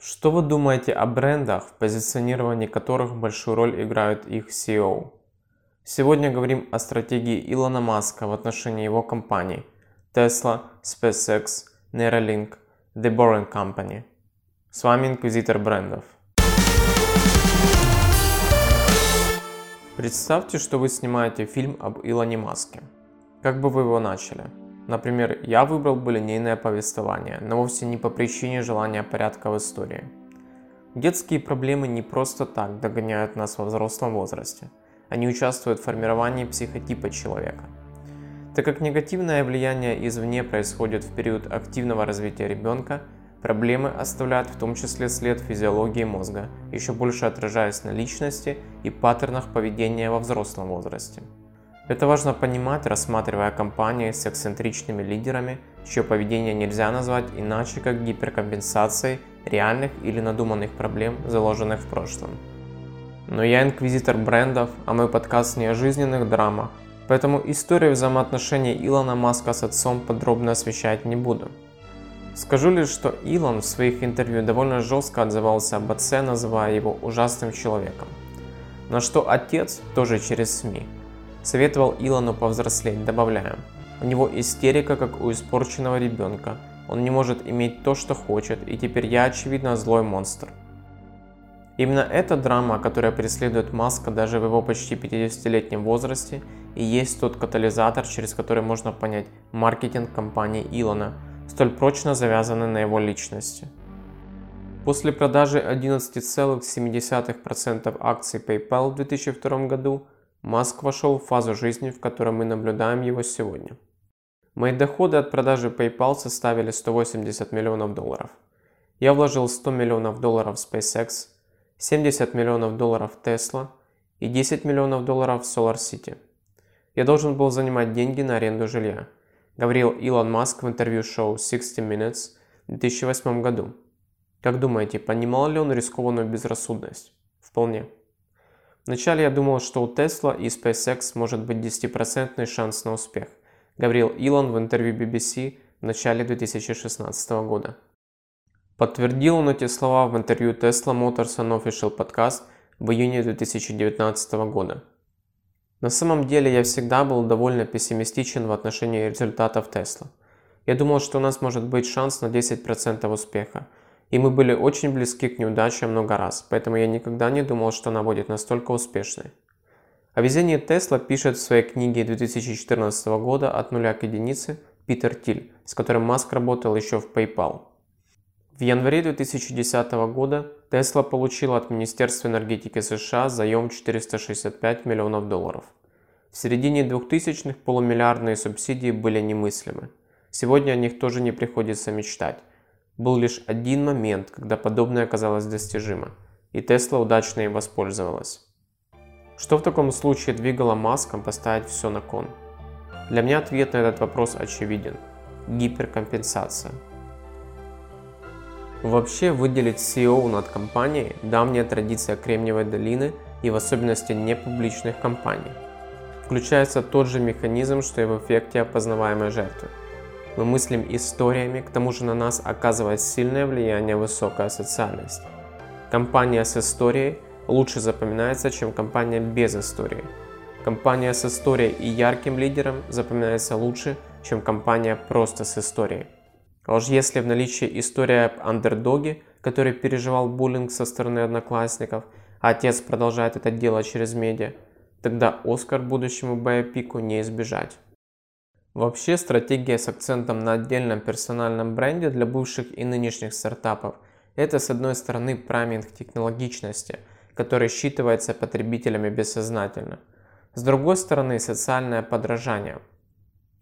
Что вы думаете о брендах, в позиционировании которых большую роль играют их CEO? Сегодня говорим о стратегии Илона Маска в отношении его компаний Tesla, SpaceX, Neuralink, The Boring Company. С вами Инквизитор брендов. Представьте, что вы снимаете фильм об Илоне Маске. Как бы вы его начали? Например, я выбрал бы линейное повествование, но вовсе не по причине желания порядка в истории. Детские проблемы не просто так догоняют нас во взрослом возрасте. Они участвуют в формировании психотипа человека. Так как негативное влияние извне происходит в период активного развития ребенка – Проблемы оставляют в том числе след физиологии мозга, еще больше отражаясь на личности и паттернах поведения во взрослом возрасте. Это важно понимать, рассматривая компании с эксцентричными лидерами, чье поведение нельзя назвать иначе как гиперкомпенсацией реальных или надуманных проблем, заложенных в прошлом. Но я инквизитор брендов, а мой подкаст не о жизненных драмах, поэтому историю взаимоотношений Илона Маска с отцом подробно освещать не буду. Скажу лишь, что Илон в своих интервью довольно жестко отзывался об отце, называя его ужасным человеком. На что отец, тоже через СМИ, советовал Илону повзрослеть, добавляя, у него истерика, как у испорченного ребенка, он не может иметь то, что хочет, и теперь я, очевидно, злой монстр. Именно эта драма, которая преследует Маска даже в его почти 50-летнем возрасте, и есть тот катализатор, через который можно понять маркетинг компании Илона – столь прочно завязаны на его личности. После продажи 11,7% акций PayPal в 2002 году Маск вошел в фазу жизни, в которой мы наблюдаем его сегодня. Мои доходы от продажи PayPal составили 180 миллионов долларов. Я вложил 100 миллионов долларов в SpaceX, 70 миллионов долларов в Tesla и 10 миллионов долларов в SolarCity. Я должен был занимать деньги на аренду жилья – говорил Илон Маск в интервью шоу 60 Minutes в 2008 году. Как думаете, понимал ли он рискованную безрассудность? Вполне. Вначале я думал, что у Tesla и SpaceX может быть 10% шанс на успех, говорил Илон в интервью BBC в начале 2016 года. Подтвердил он эти слова в интервью Tesla Motors Unofficial Podcast в июне 2019 года. На самом деле я всегда был довольно пессимистичен в отношении результатов Тесла. Я думал, что у нас может быть шанс на 10% успеха. И мы были очень близки к неудаче много раз, поэтому я никогда не думал, что она будет настолько успешной. О везении Тесла пишет в своей книге 2014 года «От нуля к единице» Питер Тиль, с которым Маск работал еще в PayPal. В январе 2010 года Tesla получила от Министерства энергетики США заем 465 миллионов долларов. В середине 2000-х полумиллиардные субсидии были немыслимы. Сегодня о них тоже не приходится мечтать. Был лишь один момент, когда подобное оказалось достижимо, и Tesla удачно им воспользовалась. Что в таком случае двигало Маском поставить все на кон? Для меня ответ на этот вопрос очевиден. Гиперкомпенсация. Вообще выделить CEO над компанией – давняя традиция Кремниевой долины и в особенности непубличных компаний. Включается тот же механизм, что и в эффекте опознаваемой жертвы. Мы мыслим историями, к тому же на нас оказывает сильное влияние высокая социальность. Компания с историей лучше запоминается, чем компания без истории. Компания с историей и ярким лидером запоминается лучше, чем компания просто с историей. А уж если в наличии история об андердоге, который переживал буллинг со стороны одноклассников, а отец продолжает это делать через медиа, тогда Оскар будущему биопику не избежать. Вообще стратегия с акцентом на отдельном персональном бренде для бывших и нынешних стартапов – это с одной стороны праминг технологичности, который считывается потребителями бессознательно, с другой стороны социальное подражание –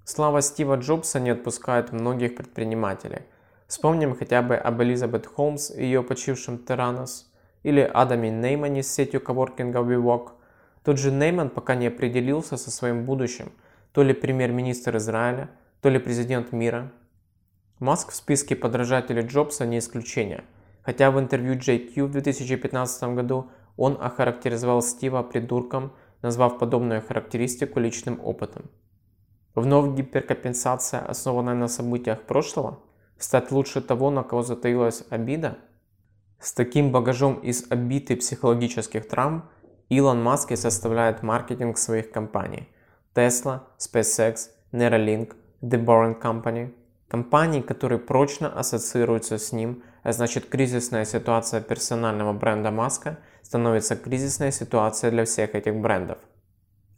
Слава Стива Джобса не отпускает многих предпринимателей. Вспомним хотя бы об Элизабет Холмс и ее почившем Теранос, или Адаме Неймане с сетью коворкинга WeWalk. Тот же Нейман пока не определился со своим будущим, то ли премьер-министр Израиля, то ли президент мира. Маск в списке подражателей Джобса не исключение, хотя в интервью JQ в 2015 году он охарактеризовал Стива придурком, назвав подобную характеристику личным опытом. Вновь гиперкомпенсация, основанная на событиях прошлого? Стать лучше того, на кого затаилась обида? С таким багажом из обид и психологических травм Илон Маск и составляет маркетинг своих компаний Tesla, SpaceX, Neuralink, The Boring Company. Компании, которые прочно ассоциируются с ним, а значит кризисная ситуация персонального бренда Маска становится кризисной ситуацией для всех этих брендов.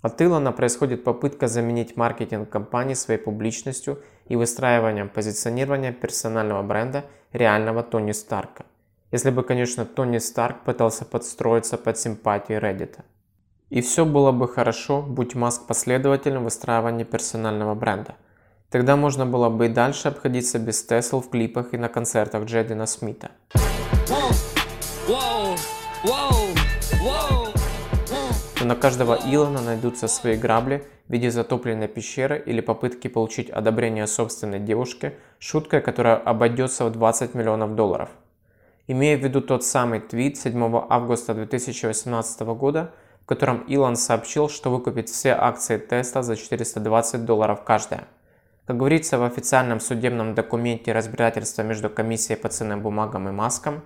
От Илона происходит попытка заменить маркетинг компании своей публичностью и выстраиванием позиционирования персонального бренда реального Тони Старка. Если бы, конечно, Тони Старк пытался подстроиться под симпатии Reddit. И все было бы хорошо, будь Маск последовательным в выстраивании персонального бренда. Тогда можно было бы и дальше обходиться без Тесл в клипах и на концертах Джедина Смита. Но на каждого Илона найдутся свои грабли в виде затопленной пещеры или попытки получить одобрение собственной девушки, шуткой, которая обойдется в 20 миллионов долларов. Имея в виду тот самый твит 7 августа 2018 года, котором Илон сообщил, что выкупит все акции Tesla за 420 долларов каждая. Как говорится в официальном судебном документе разбирательства между комиссией по ценным бумагам и Маском,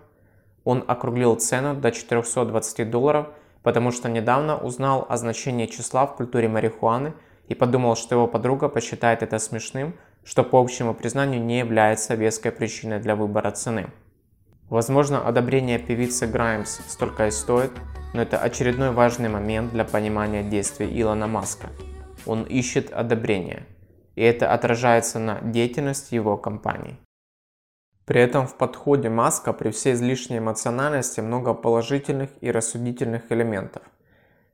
он округлил цену до 420 долларов – потому что недавно узнал о значении числа в культуре марихуаны и подумал, что его подруга посчитает это смешным, что по общему признанию не является веской причиной для выбора цены. Возможно, одобрение певицы Граймс столько и стоит, но это очередной важный момент для понимания действий Илона Маска. Он ищет одобрение, и это отражается на деятельности его компании. При этом в подходе Маска при всей излишней эмоциональности много положительных и рассудительных элементов.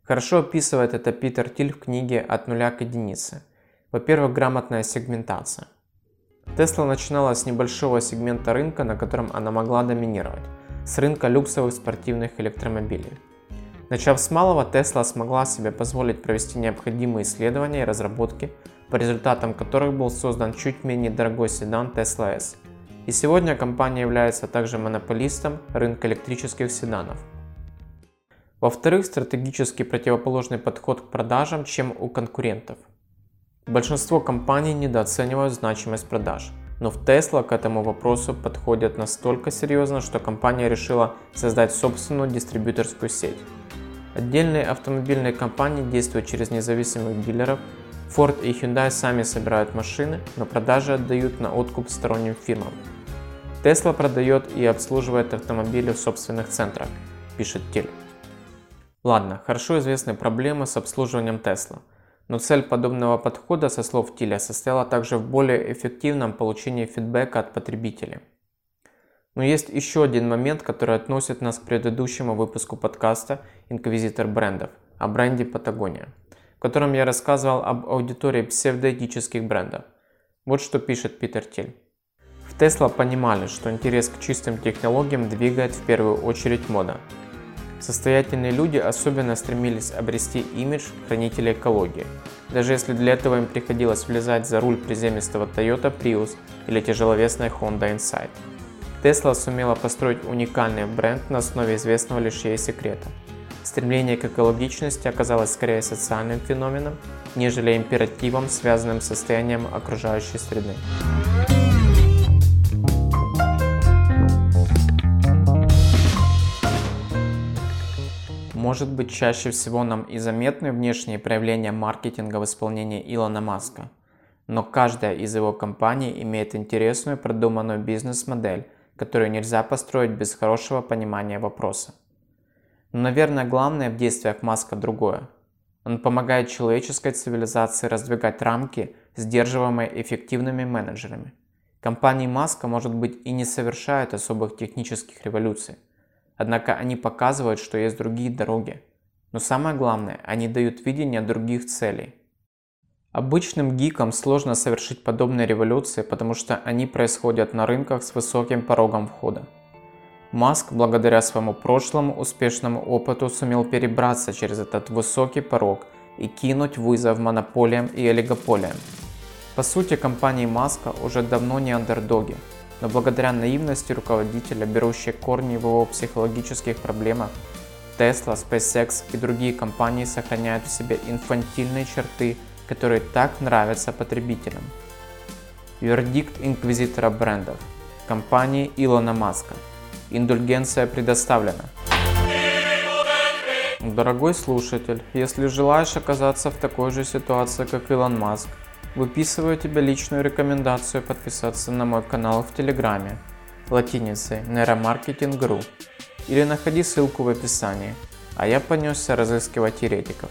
Хорошо описывает это Питер Тиль в книге «От нуля к единице». Во-первых, грамотная сегментация. Тесла начинала с небольшого сегмента рынка, на котором она могла доминировать, с рынка люксовых спортивных электромобилей. Начав с малого, Тесла смогла себе позволить провести необходимые исследования и разработки, по результатам которых был создан чуть менее дорогой седан Tesla S – и сегодня компания является также монополистом рынка электрических седанов. Во-вторых, стратегически противоположный подход к продажам, чем у конкурентов. Большинство компаний недооценивают значимость продаж, но в Tesla к этому вопросу подходят настолько серьезно, что компания решила создать собственную дистрибьюторскую сеть. Отдельные автомобильные компании действуют через независимых дилеров. Ford и Hyundai сами собирают машины, но продажи отдают на откуп сторонним фирмам. Tesla продает и обслуживает автомобили в собственных центрах, пишет Тиль. Ладно, хорошо известны проблемы с обслуживанием Tesla, но цель подобного подхода, со слов Тиля, состояла также в более эффективном получении фидбэка от потребителей. Но есть еще один момент, который относит нас к предыдущему выпуску подкаста «Инквизитор брендов» о бренде Патагония, в котором я рассказывал об аудитории псевдоэтических брендов. Вот что пишет Питер Тиль. Tesla понимали, что интерес к чистым технологиям двигает в первую очередь мода. Состоятельные люди особенно стремились обрести имидж хранителя экологии, даже если для этого им приходилось влезать за руль приземистого Toyota Prius или тяжеловесной Honda Insight. Tesla сумела построить уникальный бренд на основе известного лишь ей секрета. Стремление к экологичности оказалось скорее социальным феноменом, нежели императивом, связанным с состоянием окружающей среды. Может быть чаще всего нам и заметны внешние проявления маркетинга в исполнении Илона Маска. Но каждая из его компаний имеет интересную продуманную бизнес-модель, которую нельзя построить без хорошего понимания вопроса. Но, наверное, главное в действиях Маска другое. Он помогает человеческой цивилизации раздвигать рамки, сдерживаемые эффективными менеджерами. Компании Маска, может быть, и не совершают особых технических революций, Однако они показывают, что есть другие дороги. Но самое главное, они дают видение других целей. Обычным гикам сложно совершить подобные революции, потому что они происходят на рынках с высоким порогом входа. Маск, благодаря своему прошлому успешному опыту, сумел перебраться через этот высокий порог и кинуть вызов монополиям и олигополиям. По сути, компании Маска уже давно не андердоги, но благодаря наивности руководителя, берущей корни в его психологических проблемах, Tesla, SpaceX и другие компании сохраняют в себе инфантильные черты, которые так нравятся потребителям. Вердикт инквизитора брендов. Компании Илона Маска. Индульгенция предоставлена. Дорогой слушатель, если желаешь оказаться в такой же ситуации, как Илон Маск, выписываю тебе личную рекомендацию подписаться на мой канал в Телеграме латиницей Neuromarketing.ru или находи ссылку в описании, а я понесся разыскивать еретиков.